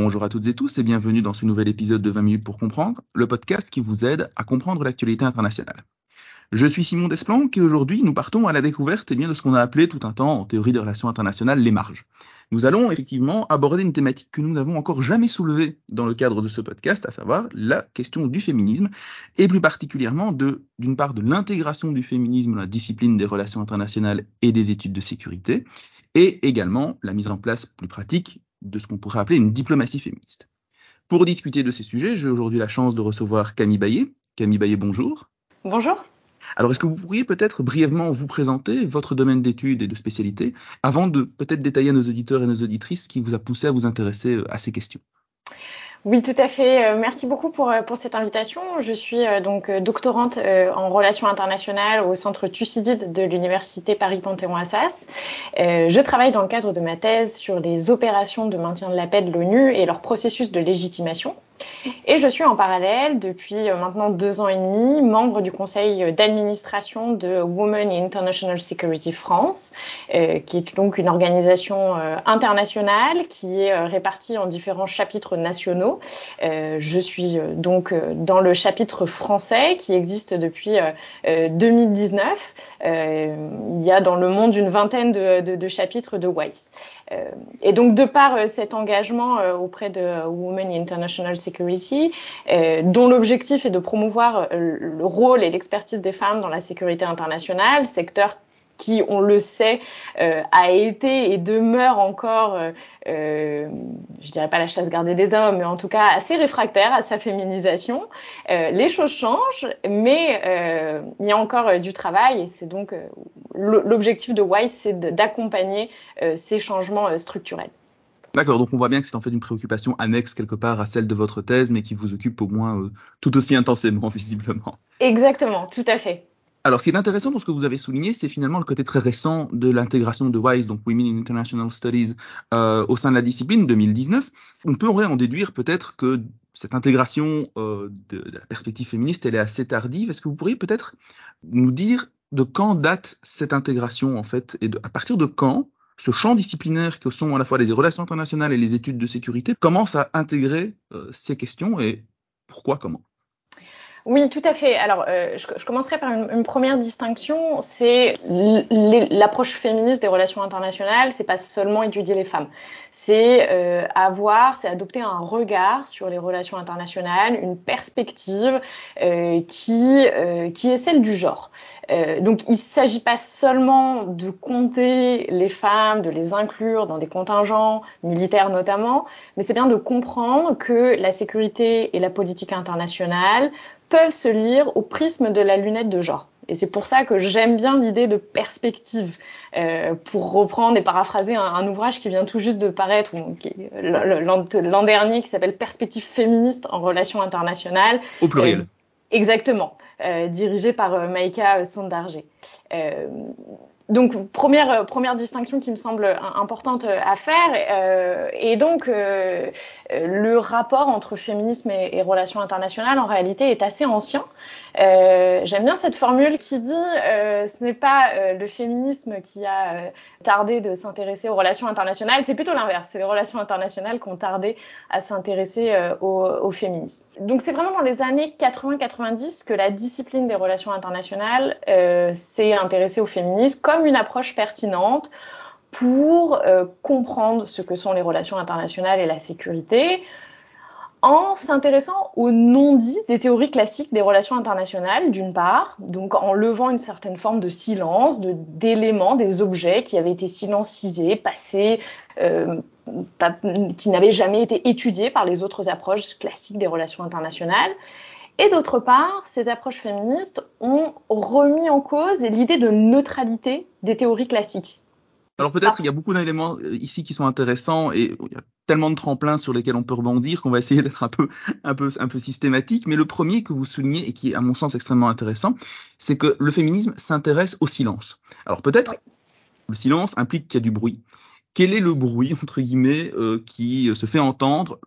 Bonjour à toutes et tous et bienvenue dans ce nouvel épisode de 20 minutes pour comprendre, le podcast qui vous aide à comprendre l'actualité internationale. Je suis Simon Desplanques et aujourd'hui nous partons à la découverte eh de ce qu'on a appelé tout un temps en théorie des relations internationales les marges. Nous allons effectivement aborder une thématique que nous n'avons encore jamais soulevée dans le cadre de ce podcast, à savoir la question du féminisme et plus particulièrement d'une part de l'intégration du féminisme dans la discipline des relations internationales et des études de sécurité et également la mise en place plus pratique de ce qu'on pourrait appeler une diplomatie féministe. Pour discuter de ces sujets, j'ai aujourd'hui la chance de recevoir Camille Baillet. Camille Baillet, bonjour. Bonjour. Alors, est-ce que vous pourriez peut-être brièvement vous présenter votre domaine d'études et de spécialité avant de peut-être détailler à nos auditeurs et nos auditrices ce qui vous a poussé à vous intéresser à ces questions? Oui, tout à fait. Euh, merci beaucoup pour, euh, pour cette invitation. Je suis donc doctorante en relations internationales au centre Thucydide de l'université Paris-Panthéon-Assas. Je travaille dans le cadre de ma thèse sur les opérations de maintien de la paix de l'ONU et leur processus de légitimation. Et je suis en parallèle, depuis euh, maintenant deux ans et demi, membre du conseil d'administration de Women in International Security France, euh, qui est donc une organisation euh, internationale qui est répartie en différents chapitres nationaux. je suis donc dans le chapitre français qui existe depuis 2019. il y a dans le monde une vingtaine de, de, chapitres de WISE. Euh, et donc, de par euh, cet engagement euh, auprès de Women in International Security, dont l'objectif est de promouvoir le rôle et l'expertise des femmes dans la sécurité internationale, secteur qui, on le sait, euh, a été et demeure encore, euh, euh, je dirais pas la chasse gardée des hommes, mais en tout cas assez réfractaire à sa féminisation. Euh, les choses changent, mais il y a encore du travail et c'est donc l'objectif de WISE, c'est d'accompagner ces changements structurels. D'accord, donc on voit bien que c'est en fait une préoccupation annexe quelque part à celle de votre thèse, mais qui vous occupe au moins tout aussi intensément, visiblement. Exactement, tout à fait. Alors, ce qui est intéressant dans ce que vous avez souligné, c'est finalement le côté très récent de l'intégration de WISE, donc Women in International Studies, euh, au sein de la discipline 2019. On pourrait en déduire peut-être que cette intégration euh, de, la perspective féministe, elle est assez tardive. Est-ce que vous pourriez peut-être nous dire de quand date cette intégration, en fait, et à partir de quand ce champ disciplinaire que sont à la fois les relations internationales et les études de sécurité commence à intégrer euh, ces questions et pourquoi, comment? Oui, tout à fait. Alors, euh, je, je, commencerai par une, une première distinction. C'est l'approche féministe des relations internationales. C'est pas seulement étudier les femmes. C'est euh, avoir, c'est adopter un regard sur les relations internationales, une perspective euh, qui euh, qui est celle du genre. Euh, donc, il ne s'agit pas seulement de compter les femmes, de les inclure dans des contingents militaires notamment, mais c'est bien de comprendre que la sécurité et la politique internationale peuvent se lire au prisme de la lunette de genre. Et c'est pour ça que j'aime bien l'idée de perspective, euh, pour reprendre et paraphraser un, un, ouvrage qui vient tout juste de paraître l'an dernier, qui s'appelle Perspective féministe en relations internationales. Au pluriel. Euh, exactement, euh, dirigé par euh, Maïka Sandarger. Euh, donc première première distinction qui me semble importante à faire euh, et donc euh, le rapport entre féminisme et, relations internationales en réalité est assez ancien. Euh, J'aime bien cette formule qui dit euh, ce n'est pas euh, le féminisme qui a euh, tardé de s'intéresser aux relations internationales, c'est plutôt l'inverse, c'est les relations internationales qui ont tardé à s'intéresser au, au, féminisme. Donc c'est vraiment dans les années 80-90 que la discipline des relations internationales s'est intéressée au féminisme comme une approche pertinente pour euh, comprendre ce que sont les relations internationales et la sécurité, en s'intéressant aux non-dits des théories classiques des relations internationales, d'une part, donc en levant une certaine forme de silence, d'éléments, des objets qui avaient été silencisés, passés, euh, qui n'avaient jamais été étudiés par les autres approches classiques des relations internationales. Et d'autre part, ces approches féministes ont remis en cause l'idée de neutralité des théories classiques. Alors peut-être qu'il y a beaucoup d'éléments euh, ici qui sont intéressants et il y a tellement de tremplins sur lesquels on peut rebondir qu'on va essayer d'être un peu, un peu, un peu systématique. Mais le premier que vous soulignez et qui est à mon sens extrêmement intéressant, c'est que le féminisme s'intéresse au silence. Alors peut-être oui. le silence implique qu'il y a du bruit. Quel est le bruit entre guillemets euh, qui se fait entendre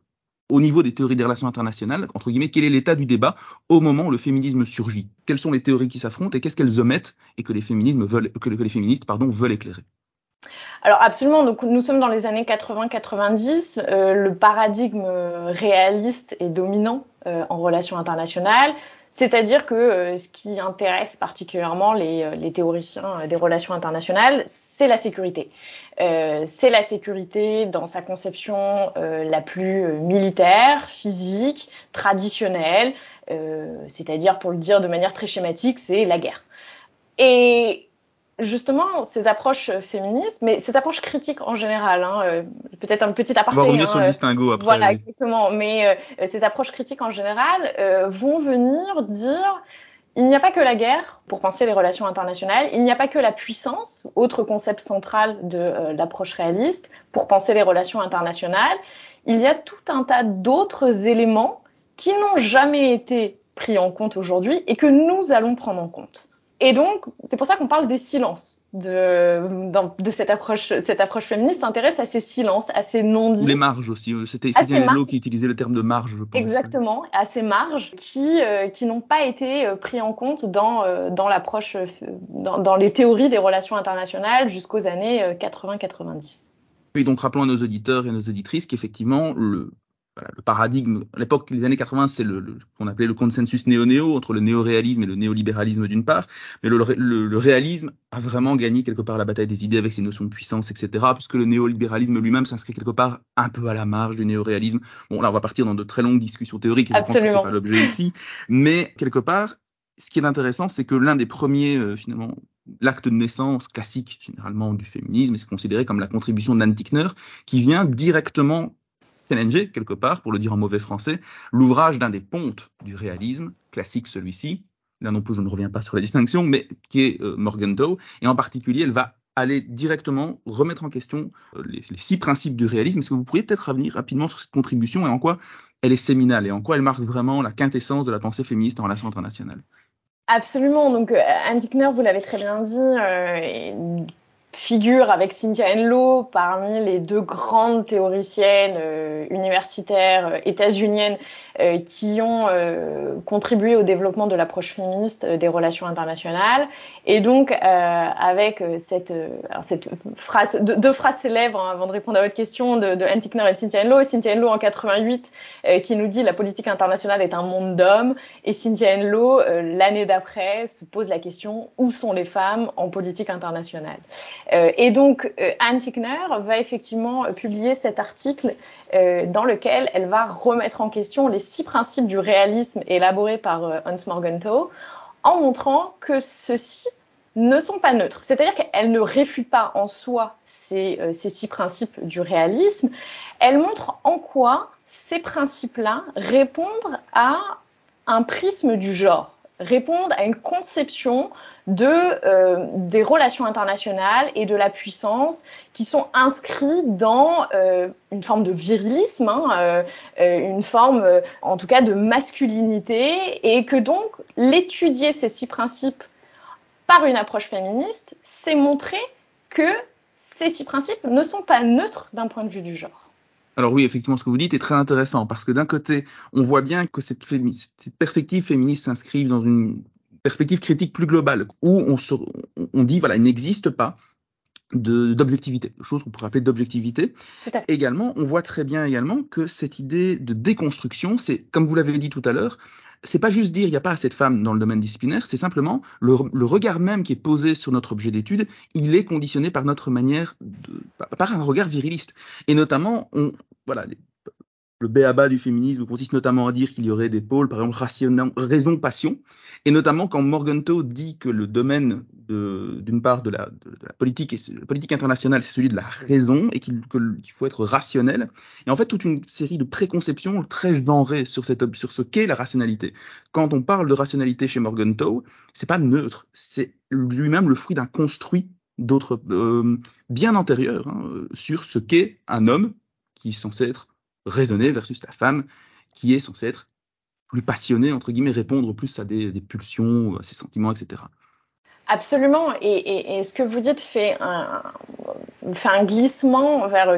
au niveau des théories des relations internationales, entre guillemets, quel est l'état du débat au moment où le féminisme surgit? Quelles sont les théories qui s'affrontent et qu'est-ce qu'elles omettent et que les féministes veulent éclairer? Alors absolument, donc nous sommes dans les années 80-90, euh, le paradigme réaliste est dominant euh, en relations internationales, c'est-à-dire que euh, ce qui intéresse particulièrement les, les théoriciens des relations internationales, c'est la sécurité. c'est la sécurité dans sa conception la plus militaire, physique, traditionnelle, c'est-à-dire pour le dire de manière très schématique, c'est la guerre. Et justement ces approches féministes, mais ces approches critiques en général, hein, euh, peut-être un petit aparté. On va revenir hein, sur le distinguo après. Voilà, exactement. Mais euh, ces approches critiques en général euh, vont venir dire il n'y a pas que la guerre pour penser les relations internationales, il n'y a pas que la puissance, autre concept central de l'approche réaliste, pour penser les relations internationales. Il y a tout un tas d'autres éléments qui n'ont jamais été pris en compte aujourd'hui et que nous allons prendre en compte. Et donc, c'est pour ça qu'on parle des silences de, de cette approche, cette approche féministe s'intéresse à ces silences, à ces non-dits. Les marges aussi. Euh, c'était Céline qui utilisait le terme de marge, je pense. Exactement, à ces marges qui, euh, qui n'ont pas été euh, pris en compte dans, dans l'approche, dans, dans, les théories des relations internationales jusqu'aux années 80-90. Oui, donc rappelons à nos auditeurs et à nos auditrices qu'effectivement, le, voilà, le paradigme, à l'époque, les années 80, c'est le, le qu'on appelait le consensus néo-néo, entre le néo-réalisme et le néolibéralisme d'une part, mais le, le, le, réalisme a vraiment gagné quelque part la bataille des idées avec ses notions de puissance, etc., puisque le néolibéralisme lui-même s'inscrit quelque part un peu à la marge du néo-réalisme. Bon, là, on va partir dans de très longues discussions théoriques, et je pense que pas l'objet ici, mais quelque part, ce qui est intéressant, c'est que l'un des premiers, euh, finalement, l'acte de naissance classique, généralement, du féminisme, c'est considéré comme la contribution d'Anne Tickner, qui vient directement challenger, quelque part, pour le dire en mauvais français, l'ouvrage d'un des pontes du réalisme, classique celui-ci, là non plus je ne reviens pas sur la distinction, mais qui est euh, Morgenthau, et en particulier elle va aller directement remettre en question euh, les, six principes du réalisme. Est-ce que vous pourriez peut-être revenir rapidement sur cette contribution et en quoi elle est séminale et en quoi elle marque vraiment la quintessence de la pensée féministe en relation internationale Absolument. Donc, euh, Anne Dickner, vous l'avez très bien dit, euh, figure avec Cynthia Enloe parmi les deux grandes théoriciennes euh, universitaires euh, états-uniennes euh, qui ont contribué au développement de l'approche féministe des relations internationales. Et donc, avec cette, phrase, deux, phrases célèbres hein, avant de répondre à votre question de, de et Cynthia Enloe. Cynthia Enloe en 88 qui nous dit la politique internationale est un monde d'hommes et Cynthia Enloe l'année d'après se pose la question où sont les femmes en politique internationale? Et donc, Anne Tickner va effectivement publier cet article dans lequel elle va remettre en question les six principes du réalisme élaborés par euh, Hans Morgenthau, en montrant que ceux-ci ne sont pas neutres. C'est-à-dire qu'elle ne réfute pas en soi ces, euh, ces six principes du réalisme, elle montre en quoi ces principes-là répondent à un prisme du genre répondent à une conception euh, des relations internationales et de la puissance qui sont inscrits dans euh, une forme de virilisme, hein, euh, une forme en tout cas de masculinité, et que donc l'étudier ces six principes par une approche féministe, c'est montrer que ces six principes ne sont pas neutres d'un point de vue du genre. Alors oui, effectivement, ce que vous dites est très intéressant parce que d'un côté, on voit bien que cette, cette perspective féministe s'inscrit dans une perspective critique plus globale où on, se, on dit voilà, il n'existe pas d'objectivité, chose qu'on pourrait appeler d'objectivité. Également, on voit très bien également que cette idée de déconstruction, c'est comme vous l'avez dit tout à l'heure, c'est pas juste dire il n'y a pas assez de femmes dans le domaine disciplinaire, c'est simplement le, le, regard même qui est posé sur notre objet d'étude, il est conditionné par notre manière, de, par un regard viriliste. Et notamment, on, voilà, le béaba du féminisme consiste notamment à dire qu'il y aurait des pôles, par exemple, raison-passion, et notamment quand Morgenthau dit que le domaine d'une part de la, de, la, politique, et, la politique internationale, c'est celui de la raison, et qu'il qu faut être rationnel, et en fait toute une série de préconceptions très genrées sur, cette, sur ce qu'est la rationalité. Quand on parle de rationalité chez Morgenthau, c'est pas neutre, c'est lui-même le fruit d'un construit d'autres euh, bien antérieur hein, sur ce qu'est un homme qui est censé être raisonner versus la femme qui est censée être plus passionnée, entre guillemets, répondre plus à des pulsions, à ses sentiments, etc. Absolument. Et, ce que vous dites fait un, glissement vers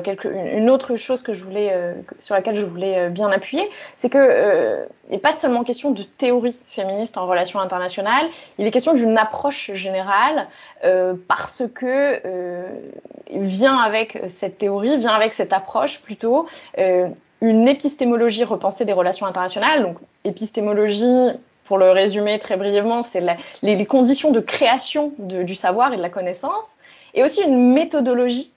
une autre chose que je voulais, euh, sur laquelle je voulais euh, bien appuyer, c'est que euh, n'est pas seulement question de théorie féministe en relations internationales, il est question d'une approche générale euh, parce que vient avec cette théorie, vient avec cette approche plutôt une épistémologie repensée des relations internationales. Donc épistémologie pour le résumer très brièvement, c'est les, conditions de création du savoir et de la connaissance, et aussi une méthodologie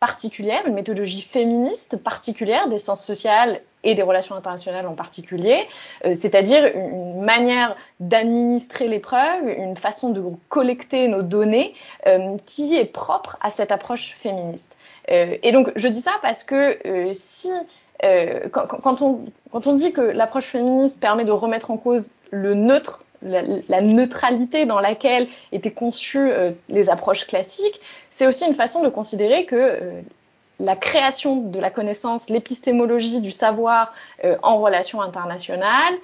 particulière, une méthodologie féministe particulière des sciences sociales et des relations internationales en particulier, euh, c'est-à-dire une manière d'administrer les preuves, une façon de collecter nos données euh, qui est propre à cette approche féministe. Euh, et donc je dis ça parce que si euh, quand, on, dit que l'approche féministe permet de remettre en cause le neutre, la, neutralité dans laquelle étaient conçues euh, les approches classiques, c'est aussi une façon de considérer que euh, la création de la connaissance, l'épistémologie du savoir en relations internationales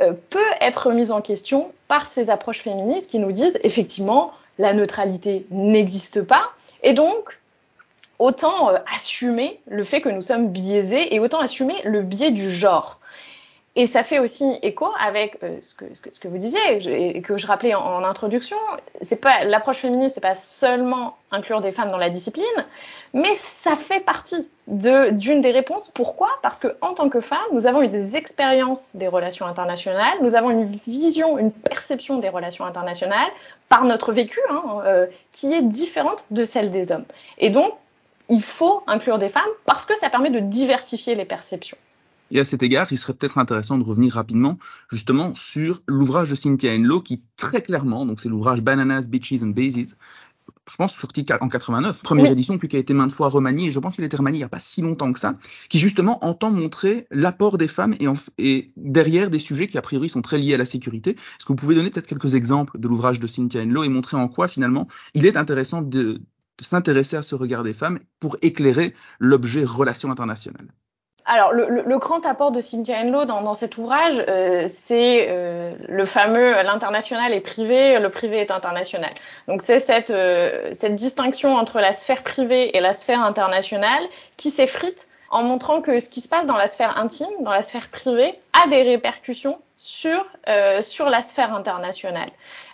euh, peut être mise en question par ces approches féministes qui nous disent effectivement la neutralité n'existe pas et donc autant euh, assumer le fait que nous sommes biaisés et autant assumer le biais du genre. Et ça fait aussi écho avec euh, ce, que, vous disiez et que je rappelais en, introduction. C'est pas l'approche féministe, c'est pas seulement inclure des femmes dans la discipline, mais ça fait partie d'une des réponses. Pourquoi? Parce que en tant que femme, nous avons eu des expériences des relations internationales, nous avons une vision, une perception des relations internationales par notre vécu, hein, euh, qui est différente de celle des hommes. Et donc il faut inclure des femmes parce que ça permet de diversifier les perceptions. Et à cet égard, il serait peut-être intéressant de revenir rapidement justement sur l'ouvrage de Cynthia Enloe qui très clairement, donc c'est l'ouvrage Bananas, Beaches and Bases, je pense sorti en 89, première oui. édition, puis qui a été maintes fois remaniée, et je pense qu'il a été remanié il n'y a pas si longtemps que ça, qui justement entend montrer l'apport des femmes et, en, et, derrière des sujets qui a priori sont très liés à la sécurité. Est-ce que vous pouvez donner peut-être quelques exemples de l'ouvrage de Cynthia Enloe et montrer en quoi finalement il est intéressant de s'intéresser à ce regard des femmes pour éclairer l'objet relation internationale alors, le, le, le, grand apport de Cynthia Enloe dans, dans cet ouvrage, euh, c'est euh, le fameux l'international est privé, le privé est international. Donc, c'est cette, euh, cette distinction entre la sphère privée et la sphère internationale qui s'effrite en montrant que ce qui se passe dans la sphère intime, dans la sphère privée, a des répercussions sur, sur la sphère internationale.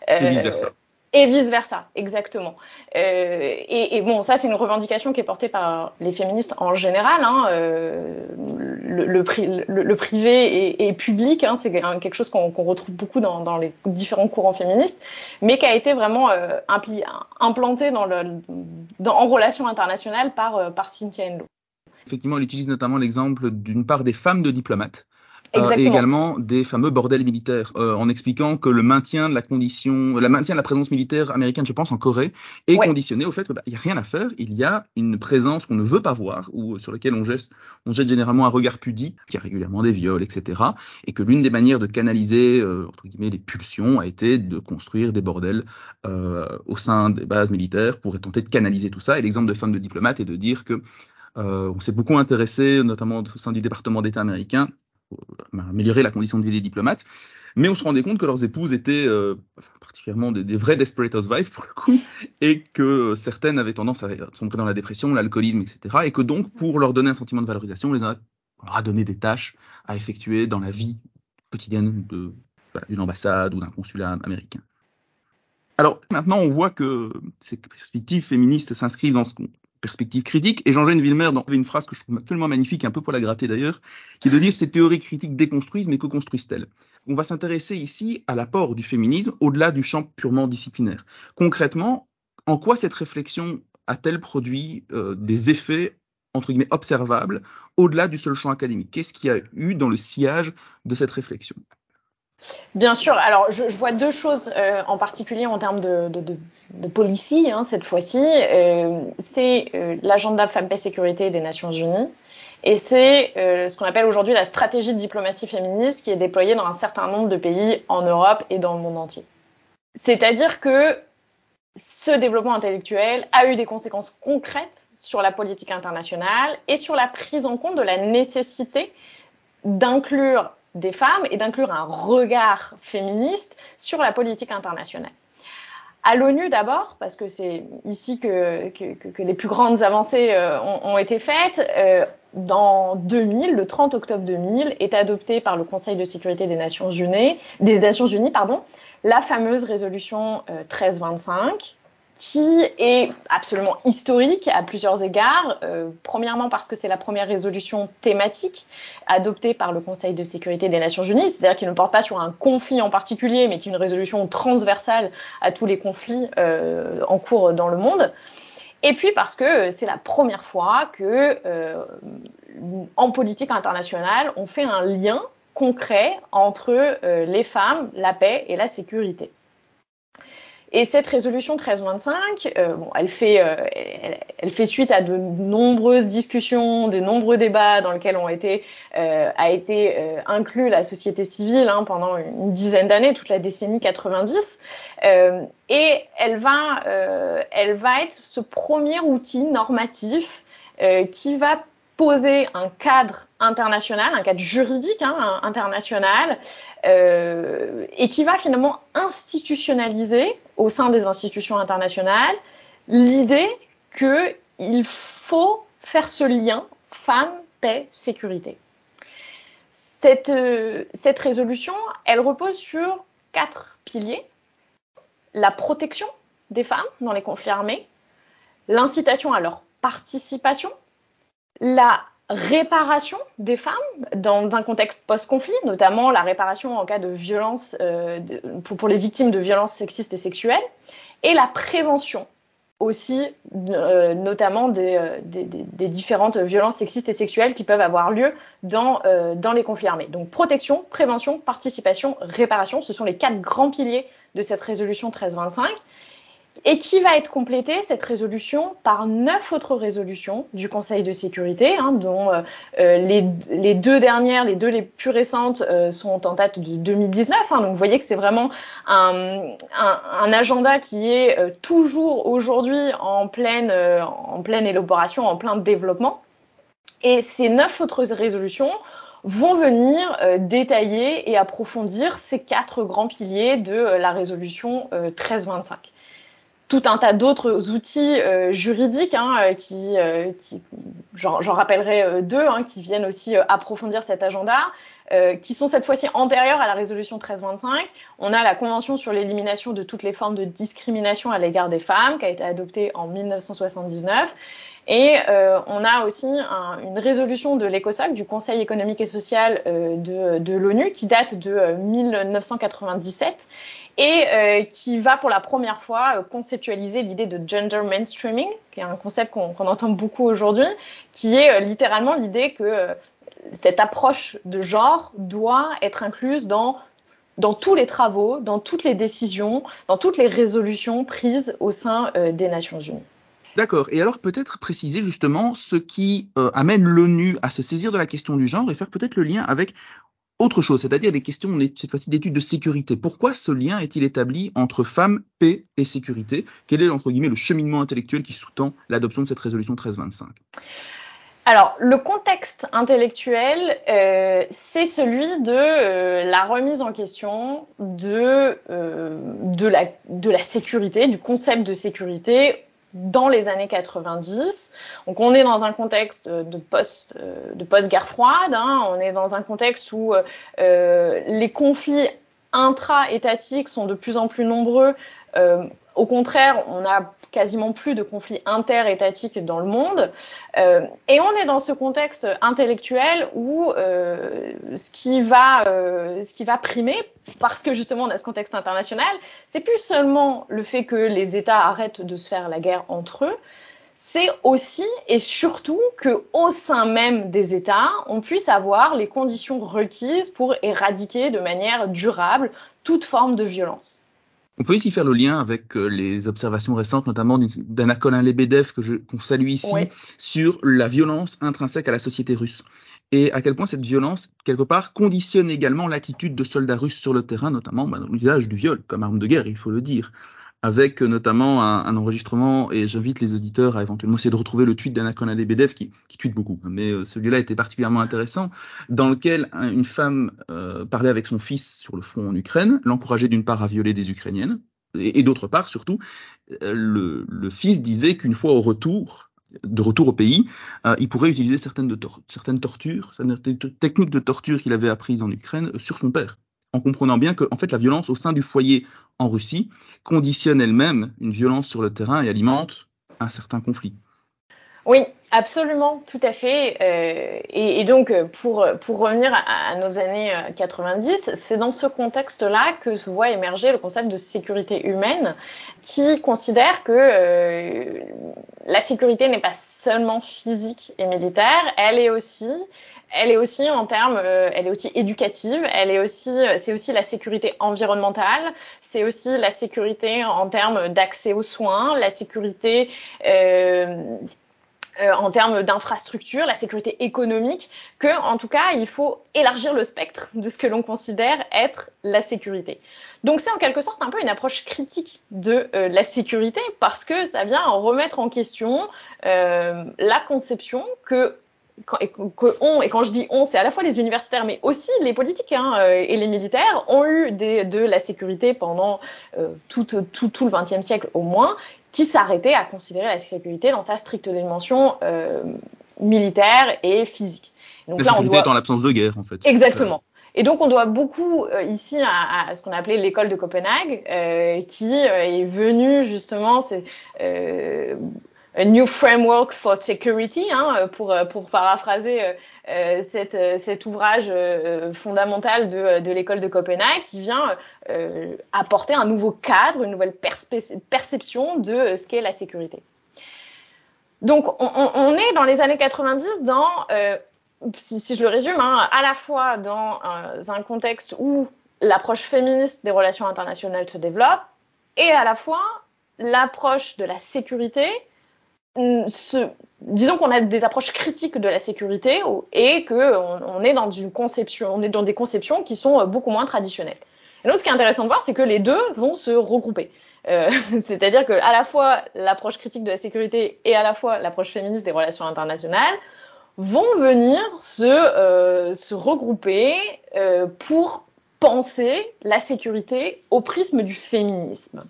et vice versa. Et vice versa, exactement. Euh, et, et, bon, ça c'est une revendication qui est portée par les féministes en général. Hein, euh, le, le, le, le, privé et, et public, hein, c'est quelque chose qu'on qu retrouve beaucoup dans, dans, les différents courants féministes, mais qui a été vraiment euh, implanté dans dans, en relation internationale par, euh, par Cynthia Enloe. Effectivement, elle utilise notamment l'exemple d'une part des femmes de diplomates euh, et également des fameux bordels militaires, euh, en expliquant que le maintien de la condition, le maintien de la présence militaire américaine, je pense, en Corée, est ouais. conditionné au fait qu'il bah, n'y a rien à faire, il y a une présence qu'on ne veut pas voir, ou sur laquelle on jette, on jette généralement un regard pudique, qui a régulièrement des viols, etc., et que l'une des manières de canaliser, euh, entre guillemets, les pulsions a été de construire des bordels euh, au sein des bases militaires pour tenter de canaliser tout ça. Et l'exemple de femmes de diplomates est de dire que euh, on s'est beaucoup intéressé, notamment au sein du département d'État américain, améliorer la condition de vie des diplomates. Mais on se rendait compte que leurs épouses étaient euh, particulièrement des, des, vrais desperate housewives pour le coup, et que certaines avaient tendance à sombrer dans la dépression, l'alcoolisme, etc. Et que donc, pour leur donner un sentiment de valorisation, on, les leur a donné des tâches à effectuer dans la vie quotidienne d'une voilà, ambassade ou d'un consulat américain. Alors maintenant, on voit que ces perspectives féministes s'inscrivent dans ce qu'on perspective critique. Et Jean-Jean Villemer avait une phrase que je trouve absolument magnifique, un peu pour la gratter d'ailleurs, qui est de dire ces théories critiques déconstruisent, mais que construisent-elles? On va s'intéresser ici à l'apport du féminisme au-delà du champ purement disciplinaire. Concrètement, en quoi cette réflexion a-t-elle produit euh, des effets entre guillemets observables au-delà du seul champ académique? Qu'est-ce qu'il y a eu dans le sillage de cette réflexion? Bien sûr. Alors, je, vois deux choses euh, en particulier en termes de, de, policy hein, cette fois-ci. Euh, c'est euh, l'agenda Femmes, Paix, Sécurité des Nations Unies. Et c'est ce qu'on appelle aujourd'hui la stratégie de diplomatie féministe qui est déployée dans un certain nombre de pays en Europe et dans le monde entier. C'est-à-dire que ce développement intellectuel a eu des conséquences concrètes sur la politique internationale et sur la prise en compte de la nécessité d'inclure des femmes et d'inclure un regard féministe sur la politique internationale. à l'ONU d'abord, parce que c'est ici que, les plus grandes avancées euh, ont, été faites. Euh, dans 2000, le 30 octobre 2000, est adopté par le Conseil de sécurité des Nations Unies, des Nations Unies pardon, la fameuse résolution 1325 qui est absolument historique à plusieurs égards. Euh, premièrement parce que c'est la première résolution thématique adoptée par le Conseil de sécurité des Nations Unies, c'est-à-dire qu'il ne porte pas sur un conflit en particulier, mais qui est une résolution transversale à tous les conflits euh, en cours dans le monde. Et puis parce que c'est la première fois que, euh, en politique internationale, on fait un lien concret entre euh, les femmes, la paix et la sécurité. Et cette résolution 1325, euh, bon, elle fait, euh, elle, fait suite à de nombreuses discussions, de nombreux débats dans lesquels ont été, euh, a été inclus la société civile hein, pendant une dizaine d'années, toute la décennie 90. Euh, et elle va, elle va être ce premier outil normatif qui va poser un cadre international, un cadre juridique hein, international, euh, et qui va finalement institutionnaliser au sein des institutions internationales l'idée qu'il faut faire ce lien femme, paix, sécurité. Cette, euh, cette résolution, elle repose sur quatre piliers. La protection des femmes dans les conflits armés, l'incitation à leur participation, la réparation des femmes dans un contexte post-conflit, notamment la réparation en cas de violence euh, pour, les victimes de violences sexistes et sexuelles, et la prévention aussi, euh, notamment des, euh, des, différentes violences sexistes et sexuelles qui peuvent avoir lieu dans les conflits armés. Donc protection, prévention, participation, réparation, ce sont les quatre grands piliers de cette résolution 1325 et qui va être complétée, cette résolution, par neuf autres résolutions du Conseil de sécurité, hein, dont euh, euh, les, deux dernières, les deux les plus récentes, euh, sont en date de 2019. Hein, donc vous voyez que c'est vraiment un, agenda qui est toujours aujourd'hui en pleine, en pleine élaboration, en plein développement. Et ces neuf autres résolutions vont venir détailler et approfondir ces quatre grands piliers de la résolution 1325 tout un tas d'autres outils euh, juridiques hein, euh, qui, euh, qui j'en rappellerai euh, deux, hein, qui viennent aussi approfondir cet agenda, qui sont cette fois-ci antérieurs à la résolution 1325. On a la Convention sur l'élimination de toutes les formes de discrimination à l'égard des femmes, qui a été adoptée en 1979. Et euh, on a aussi un, une résolution de l'ECOSOC, du Conseil économique et social euh, de, l'ONU, qui date de 1997 et euh, qui va pour la première fois conceptualiser l'idée de gender mainstreaming, qui est un concept qu'on qu entend beaucoup aujourd'hui, qui est littéralement l'idée que cette approche de genre doit être incluse dans tous les travaux, dans toutes les décisions, dans toutes les résolutions prises au sein des Nations Unies. D'accord. Et alors peut-être préciser justement ce qui euh, amène l'ONU à se saisir de la question du genre et faire peut-être le lien avec autre chose, c'est-à-dire des questions, cette fois-ci, d'études de sécurité. Pourquoi ce lien est-il établi entre femmes, paix et sécurité? Quel est, entre guillemets, le cheminement intellectuel qui sous-tend l'adoption de cette résolution 1325 alors, le contexte intellectuel, euh, c'est celui de euh, la remise en question de, la sécurité, du concept de sécurité dans les années 90. Donc on est dans un contexte de post de post-guerre froide. Hein. On est dans un contexte où euh, les conflits intra-étatiques sont de plus en plus nombreux. Euh, au contraire, on a quasiment plus de conflits interétatiques dans le monde. Euh, et on est dans ce contexte intellectuel où euh, ce, qui va, euh, ce qui va primer, parce que justement on a ce contexte international, c'est plus seulement le fait que les États arrêtent de se faire la guerre entre eux, c'est aussi et surtout que au sein même des États, on puisse avoir les conditions requises pour éradiquer de manière durable toute forme de violence. On peut ici faire le lien avec euh, les observations récentes, notamment d'Anna Colin Lebedev, que je qu'on salue ici, sur la violence intrinsèque à la société russe. Et à quel point cette violence, quelque part, conditionne également l'attitude de soldats russes sur le terrain, notamment bah, dans l'usage du viol comme arme de guerre, il faut le dire avec euh, notamment un, enregistrement, et j'invite les auditeurs à éventuellement essayer de retrouver le tweet d'Anna Lebedev, qui, qui tweet beaucoup, mais euh, celui-là était particulièrement intéressant, dans lequel une femme euh, parlait avec son fils sur le front en Ukraine, l'encourageait d'une part à violer des Ukrainiennes, et, d'autre part, surtout, le, fils disait qu'une fois au retour, de retour au pays, il pourrait utiliser certaines tortures, certaines techniques de torture qu'il avait apprises en Ukraine sur son père, en comprenant bien que fait la violence au sein du foyer en Russie conditionne elle-même une violence sur le terrain et alimente un certain conflit. Oui, absolument, tout à fait. Euh, et, donc, pour, pour revenir à, nos années 90, euh, c'est dans ce contexte-là que se voit émerger le concept de sécurité humaine, qui considère que euh, la sécurité n'est pas seulement physique et militaire, elle est aussi elle est aussi en termes, euh, elle est aussi éducative, elle est aussi, c'est aussi la sécurité environnementale, c'est aussi la sécurité en termes d'accès aux soins, la sécurité euh, euh, en termes d'infrastructure, la sécurité économique, que en tout cas il faut élargir le spectre de ce que l'on considère être la sécurité. Donc c'est en quelque sorte un peu une approche critique de euh, la sécurité parce que ça vient remettre en question euh, la conception que on, et quand je dis on, c'est à la fois les universitaires, mais aussi les politiques hein, et les militaires ont eu de la sécurité pendant tout, tout, tout, le XXe siècle au moins, qui s'arrêtait à considérer la sécurité dans sa stricte dimension euh, militaire et physique. Donc la là, sécurité on doit... en l'absence de guerre, en fait. Exactement. Et donc, on doit beaucoup euh, ici à, à, ce qu'on a appelé l'école de Copenhague, euh, qui euh, est venue justement, c'est a New Framework for Security, hein, pour, pour paraphraser euh, cet ouvrage euh, fondamental de, l'école de Copenhague qui vient euh, apporter un nouveau cadre, une nouvelle perception de ce qu'est la sécurité. Donc, on, est dans les années 90 dans, si, si, je le résume, hein, à la fois dans un contexte où l'approche féministe des relations internationales se développe et à la fois l'approche de la sécurité disons qu'on a des approches critiques de la sécurité et que on, on est dans des conceptions qui sont euh, beaucoup moins traditionnelles. Et donc, ce qui est intéressant de voir, c'est que les deux vont se regrouper. Euh, C'est-à-dire que à la fois l'approche critique de la sécurité et à la fois l'approche féministe des relations internationales vont venir se, euh, regrouper pour penser la sécurité au prisme du féminisme.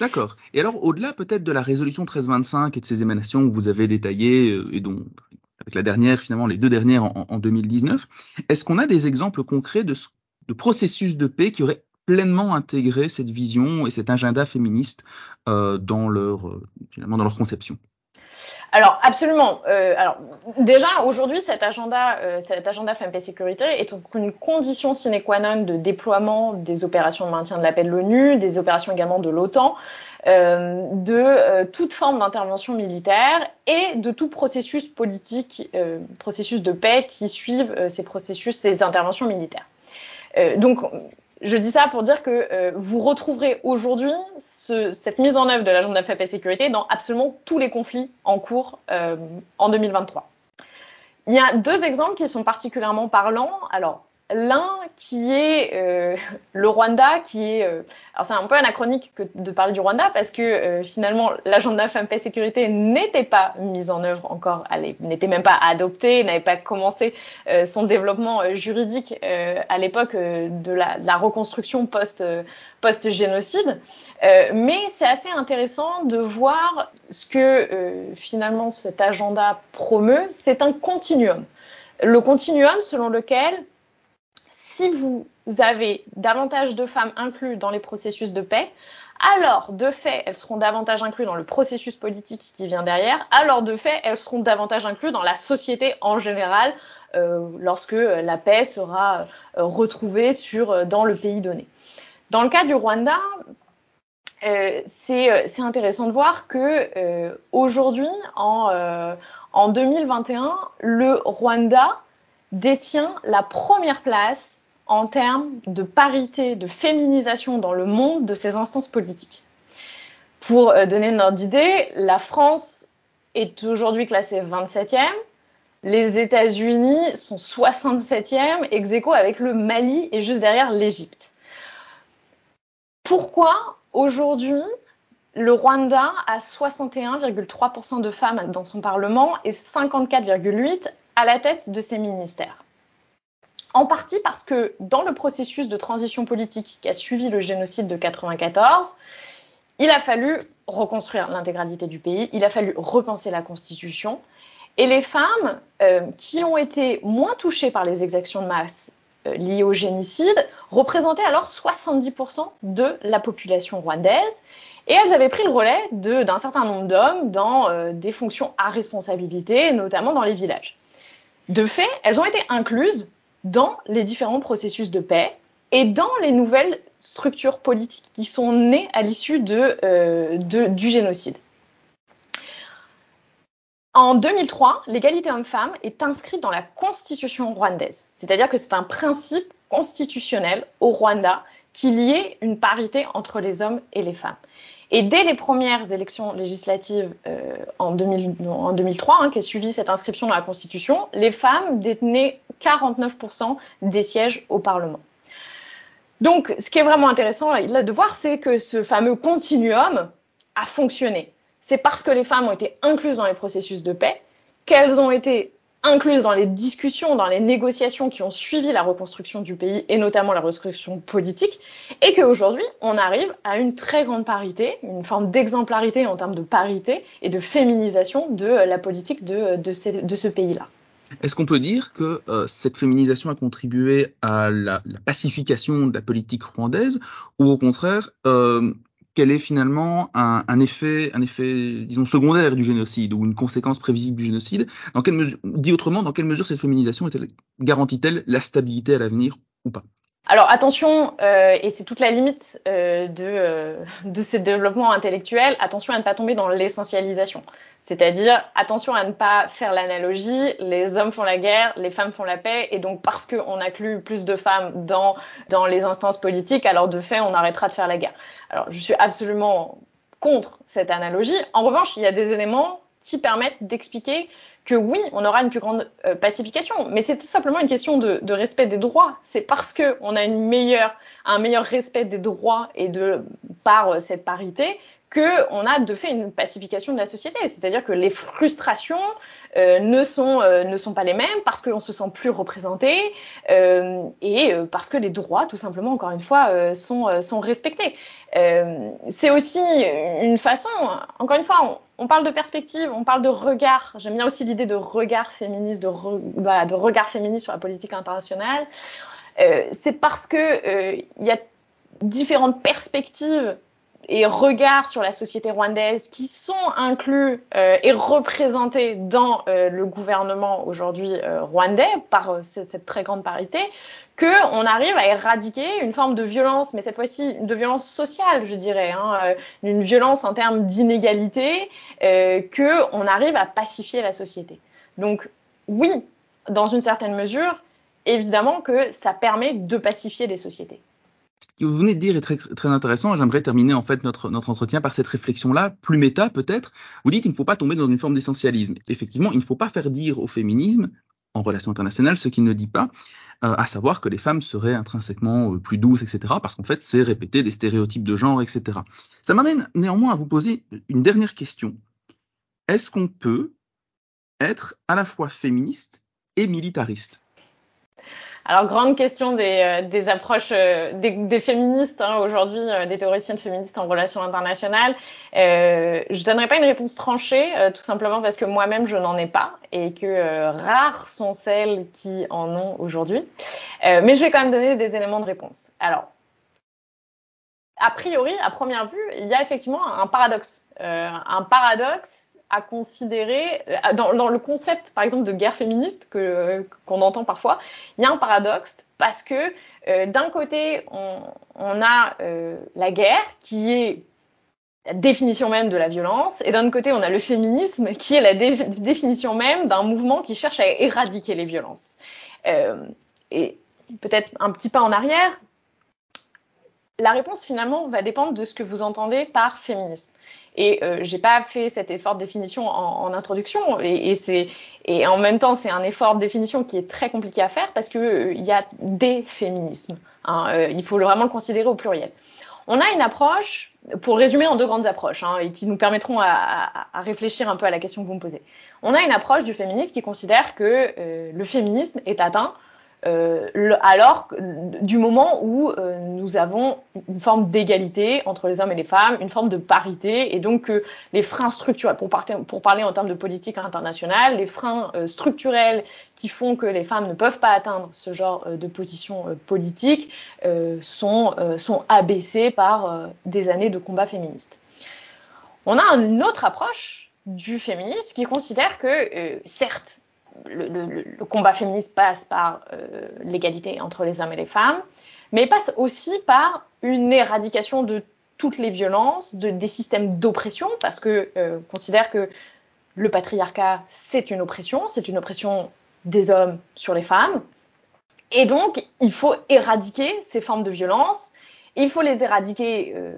D'accord. Et alors, au-delà peut-être de la résolution 1325 et de ces émanations que vous avez détaillées, euh, et dont, avec la dernière, finalement, les deux dernières en, en 2019, est-ce qu'on a des exemples concrets de, de, processus de paix qui auraient pleinement intégré cette vision et cet agenda féministe euh, dans, leur, euh, finalement, dans leur conception? Alors absolument. Euh, alors déjà aujourd'hui cet agenda, euh, cet agenda FMP sécurité est une condition sine qua non de déploiement des opérations de maintien de la paix de l'ONU, des opérations également de l'OTAN, euh, de euh, toute forme d'intervention militaire et de tout processus politique, euh, processus de paix qui suivent euh, ces processus, ces interventions militaires. donc je dis ça pour dire que euh, vous retrouverez aujourd'hui ce, cette mise en œuvre de l'agenda et sécurité dans absolument tous les conflits en cours euh, en 2023. Il y a deux exemples qui sont particulièrement parlants. Alors, L'un qui est euh, le Rwanda, qui est... Euh, alors c'est un peu anachronique que de parler du Rwanda parce que euh, finalement l'agenda Femmes, Paix, Sécurité n'était pas mise en œuvre encore, n'était même pas adopté, n'avait pas commencé euh, son développement euh, juridique à l'époque de de, la, reconstruction post, post-génocide. mais c'est assez intéressant de voir ce que finalement cet agenda promeut. C'est un continuum. Le continuum selon lequel si vous avez davantage de femmes incluses dans les processus de paix, alors de fait, elles seront davantage incluses dans le processus politique qui vient derrière, alors de fait, elles seront davantage incluses dans la société en général euh, lorsque la paix sera euh, retrouvée euh, dans le pays donné. Dans le cas du Rwanda, euh, c'est intéressant de voir que euh, aujourd'hui, euh, en 2021, le Rwanda détient la première place en termes de parité, de féminisation dans le monde de ces instances politiques. Pour euh, donner une ordre d'idée, la France est aujourd'hui classée 27e, les États-Unis sont 67e, ex aequo avec le Mali et juste derrière l'Égypte. Pourquoi aujourd'hui le Rwanda a 61,3% de femmes dans son Parlement et 54,8% à la tête de ses ministères? En partie parce que dans le processus de transition politique qui a suivi le génocide de 94, il a fallu reconstruire l'intégralité du pays, il a fallu repenser la constitution, et les femmes euh, qui ont été moins touchées par les exactions de masse euh, liées au génocide représentaient alors 70% de la population rwandaise, et elles avaient pris le relais d'un certain nombre d'hommes dans euh, des fonctions à responsabilité, notamment dans les villages. De fait, elles ont été incluses dans les différents processus de paix et dans les nouvelles structures politiques qui sont nées à l'issue euh, du génocide. En 2003, l'égalité homme-femme est inscrite dans la constitution rwandaise, c'est-à-dire que c'est un principe constitutionnel au Rwanda qui liait une parité entre les hommes et les femmes. Et dès les premières élections législatives euh, en, 2000, en, 2003, hein, qui a suivi cette inscription dans la Constitution, les femmes détenaient 49% des sièges au Parlement. Donc, ce qui est vraiment intéressant là, de voir, c'est que ce fameux continuum a fonctionné. C'est parce que les femmes ont été incluses dans les processus de paix qu'elles ont été incluses dans les discussions, dans les négociations qui ont suivi la reconstruction du pays et notamment la reconstruction politique, et qu'aujourd'hui, on arrive à une très grande parité, une forme d'exemplarité en termes de parité et de féminisation de la politique de, de, ce pays-là. Est-ce qu'on peut dire que euh, cette féminisation a contribué à la, la, pacification de la politique rwandaise ou au contraire euh, quel est finalement un, effet, un effet, disons, secondaire du génocide ou une conséquence prévisible du génocide. Dans quelle mesure, dit autrement, dans quelle mesure cette féminisation garantit-elle la stabilité à l'avenir ou pas? Alors attention, euh, et c'est toute la limite euh, de, euh, de ce développement intellectuel, attention à ne pas tomber dans l'essentialisation. C'est-à-dire attention à ne pas faire l'analogie, les hommes font la guerre, les femmes font la paix, et donc parce qu'on inclut plus de femmes dans, dans les instances politiques, alors de fait on arrêtera de faire la guerre. Alors je suis absolument contre cette analogie. En revanche, il y a des éléments qui permettent d'expliquer que oui, on aura une plus grande euh, pacification, mais c'est tout simplement une question de, respect des droits. C'est parce que on a un meilleur respect des droits et de par euh, cette parité que on a de fait une pacification de la société. C'est-à-dire que les frustrations euh, ne sont euh, ne sont pas les mêmes parce qu'on se sent plus représenté euh, et parce que les droits, tout simplement, encore une fois, sont sont respectés. c'est aussi une façon, encore une fois, on, parle de perspective, on parle de regard. J'aime bien aussi l'idée de regard féministe, de, bah, de regard féministe sur la politique internationale. c'est parce que il y a différentes perspectives et regards sur la société rwandaise qui sont inclus euh, et représentés dans euh, le gouvernement aujourd'hui euh, rwandais par cette très grande parité, que on arrive à éradiquer une forme de violence, mais cette fois-ci de violence sociale, je dirais, hein, une violence en termes d'inégalité, que on arrive à pacifier la société. Donc oui, dans une certaine mesure, évidemment que ça permet de pacifier les sociétés ce que vous venez de dire est très, intéressant. J'aimerais terminer en fait notre, notre entretien par cette réflexion-là, plus méta peut-être. Vous dites qu'il ne faut pas tomber dans une forme d'essentialisme. Effectivement, il ne faut pas faire dire au féminisme, en relation internationale, ce qu'il ne dit pas, euh, à savoir que les femmes seraient intrinsèquement euh, plus douces, etc. Parce qu'en fait, c'est répéter des stéréotypes de genre, etc. Ça m'amène néanmoins à vous poser une dernière question. Est-ce qu'on peut être à la fois féministe et militariste? Alors, grande question des, euh, des approches euh, des, des, féministes hein, aujourd'hui, euh, des théoriciennes féministes en relations internationales. Euh, je donnerai pas une réponse tranchée, tout simplement parce que moi-même je n'en ai pas et que rares sont celles qui en ont aujourd'hui. mais je vais quand même donner des éléments de réponse. Alors, a priori, à première vue, il y a effectivement un paradoxe. un paradoxe à considérer euh, dans, le concept, par exemple, de guerre féministe que euh, qu'on entend parfois, il y a un paradoxe parce que euh, d'un côté, on, a la guerre qui est la définition même de la violence, et d'un côté, on a le féminisme qui est la dé définition même d'un mouvement qui cherche à éradiquer les violences. Et peut-être un petit pas en arrière, la réponse finalement va dépendre de ce que vous entendez par féminisme. Et euh, j'ai pas fait cet effort de définition en, introduction, et, et c'est et en même temps c'est un effort de définition qui est très compliqué à faire parce que euh, il y a des féminismes. Hein, euh, il faut vraiment le considérer au pluriel. On a une approche, pour résumer en deux grandes approches, hein, et qui nous permettront à, à, à, réfléchir un peu à la question que vous me posez. On a une approche du féminisme qui considère que euh, le féminisme est atteint euh, alors du moment où euh, nous avons une forme d'égalité entre les hommes et les femmes, une forme de parité, et donc que les freins structurels, pour, parler en termes de politique internationale, les freins euh, structurels qui font que les femmes ne peuvent pas atteindre ce genre de position politique sont, sont abaissés par des années de combat féministe. On a une autre approche du féminisme qui considère que, certes, le, combat féministe passe par euh, l'égalité entre les hommes et les femmes, mais passe aussi par une éradication de toutes les violences, de, des systèmes d'oppression, parce que euh, considère que le patriarcat, c'est une oppression, c'est une oppression des hommes sur les femmes. Et donc, il faut éradiquer ces formes de violence. Il faut les éradiquer euh,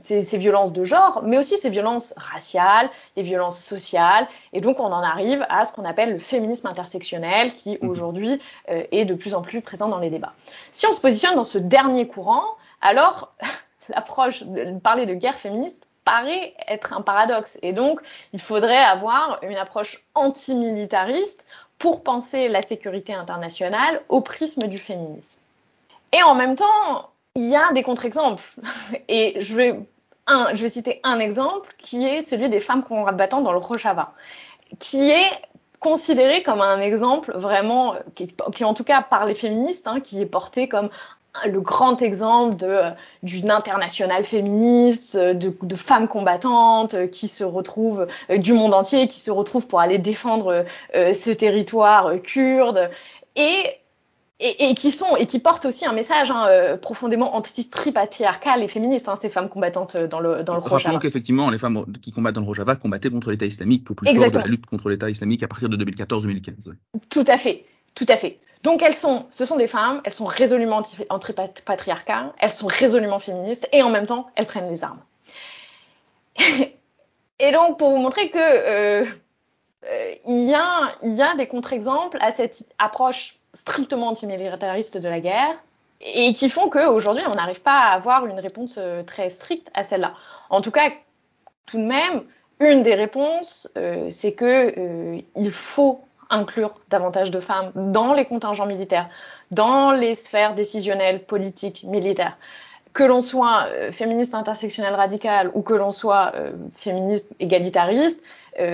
ces, ces, violences de genre, mais aussi ces violences raciales, les violences sociales. Et donc, on en arrive à ce qu'on appelle le féminisme intersectionnel, qui mhm. aujourd'hui euh, est de plus en plus présent dans les débats. Si on se positionne dans ce dernier courant, alors l'approche de parler de guerre féministe paraît être un paradoxe. Et donc, il faudrait avoir une approche antimilitariste pour penser la sécurité internationale au prisme du féminisme. Et en même temps, il y a des contre-exemples. Et je vais, un, je vais citer un exemple qui est celui des femmes combattantes dans le Rojava, qui est considéré comme un exemple vraiment, qui, en tout cas par les féministes, hein, qui est porté comme le grand exemple de d'une internationale féministe, de, de, femmes combattantes qui se retrouvent euh, du monde entier, qui se retrouvent pour aller défendre euh, ce territoire euh, kurde. Et et, et, qui sont et qui portent aussi un message hein, euh, profondément anti-tripatriarcal et féministe, hein, ces femmes combattantes euh, dans le dans le Rojava. Rappelons qu'effectivement, les femmes qui combattent dans le Rojava combattaient contre l'État islamique pour plus fort de la lutte contre l'État islamique à partir de 2014-2015. Tout à fait, tout à fait. Donc elles sont, ce sont des femmes, elles sont résolument anti-patriarcales, elles sont résolument féministes et en même temps elles prennent les armes. et donc pour vous montrer que euh, euh, il y a y a des contre-exemples à cette approche strictement antimilitariste de la guerre et qui font qu'aujourd'hui, on n'arrive pas à avoir une réponse euh, très stricte à celle-là. En tout cas, tout de même, une des réponses, euh, c'est que euh, il faut inclure davantage de femmes dans les contingents militaires, dans les sphères décisionnelles, politiques, militaires. Que l'on soit euh, féministe intersectionnel radical ou que l'on soit féministe égalitariste,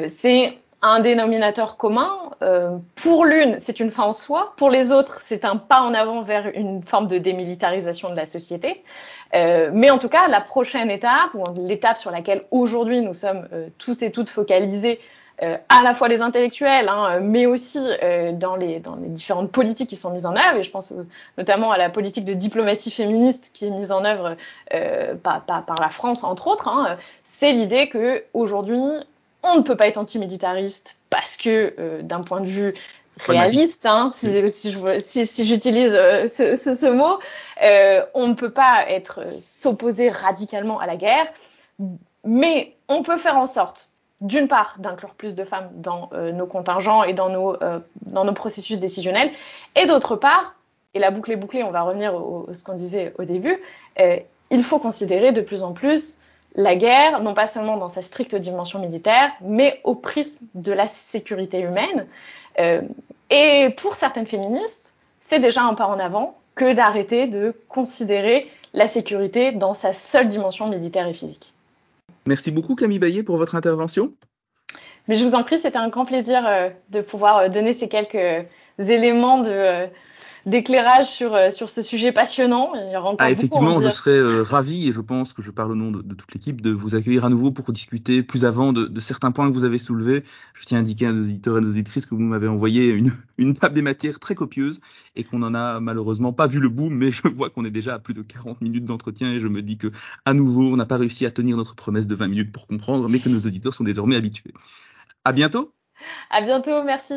c'est un dénominateur commun. Euh, pour l'une, c'est une fin en soi. Pour les autres, c'est un pas en avant vers une forme de démilitarisation de la société. Euh, mais en tout cas, la prochaine étape, ou l'étape sur laquelle aujourd'hui nous sommes euh, tous et toutes focalisés, à la fois les intellectuels, hein, mais aussi dans, les, différentes politiques qui sont mises en œuvre, et je pense notamment à la politique de diplomatie féministe qui est mise en œuvre par, la France, entre autres, hein, c'est l'idée que aujourd'hui on ne peut pas être antimilitariste parce que euh, d'un point de vue réaliste, hein, si, si, si, j'utilise euh, ce, ce, ce, mot, euh, on ne peut pas être s'opposer radicalement à la guerre, mais on peut faire en sorte, d'une part, d'inclure plus de femmes dans nos contingents et dans nos, dans nos processus décisionnels, et d'autre part, et la boucle est bouclée, on va revenir à ce qu'on disait au début, il faut considérer de plus en plus la guerre, non pas seulement dans sa stricte dimension militaire, mais au prisme de la sécurité humaine. Euh, et pour certaines féministes, c'est déjà un pas en avant que d'arrêter de considérer la sécurité dans sa seule dimension militaire et physique. Merci beaucoup Camille Baillet pour votre intervention. Mais je vous en prie, c'était un grand plaisir euh, de pouvoir euh, donner ces quelques éléments de d'éclairage sur, euh, sur ce sujet passionnant. Il y aura encore ah, effectivement, je serais euh, ravi, et je pense que je parle au nom de, de toute l'équipe, de vous accueillir à nouveau pour discuter plus avant de, de, certains points que vous avez soulevés. Je tiens à indiquer à nos éditeurs et nos éditrices que vous m'avez envoyé une, une table des matières très copieuse et qu'on n'en a malheureusement pas vu le bout, mais je vois qu'on est déjà à plus de 40 minutes d'entretien et je me dis que à nouveau, on n'a pas réussi à tenir notre promesse de 20 minutes pour comprendre, mais que nos auditeurs sont désormais habitués. À bientôt. À bientôt, merci.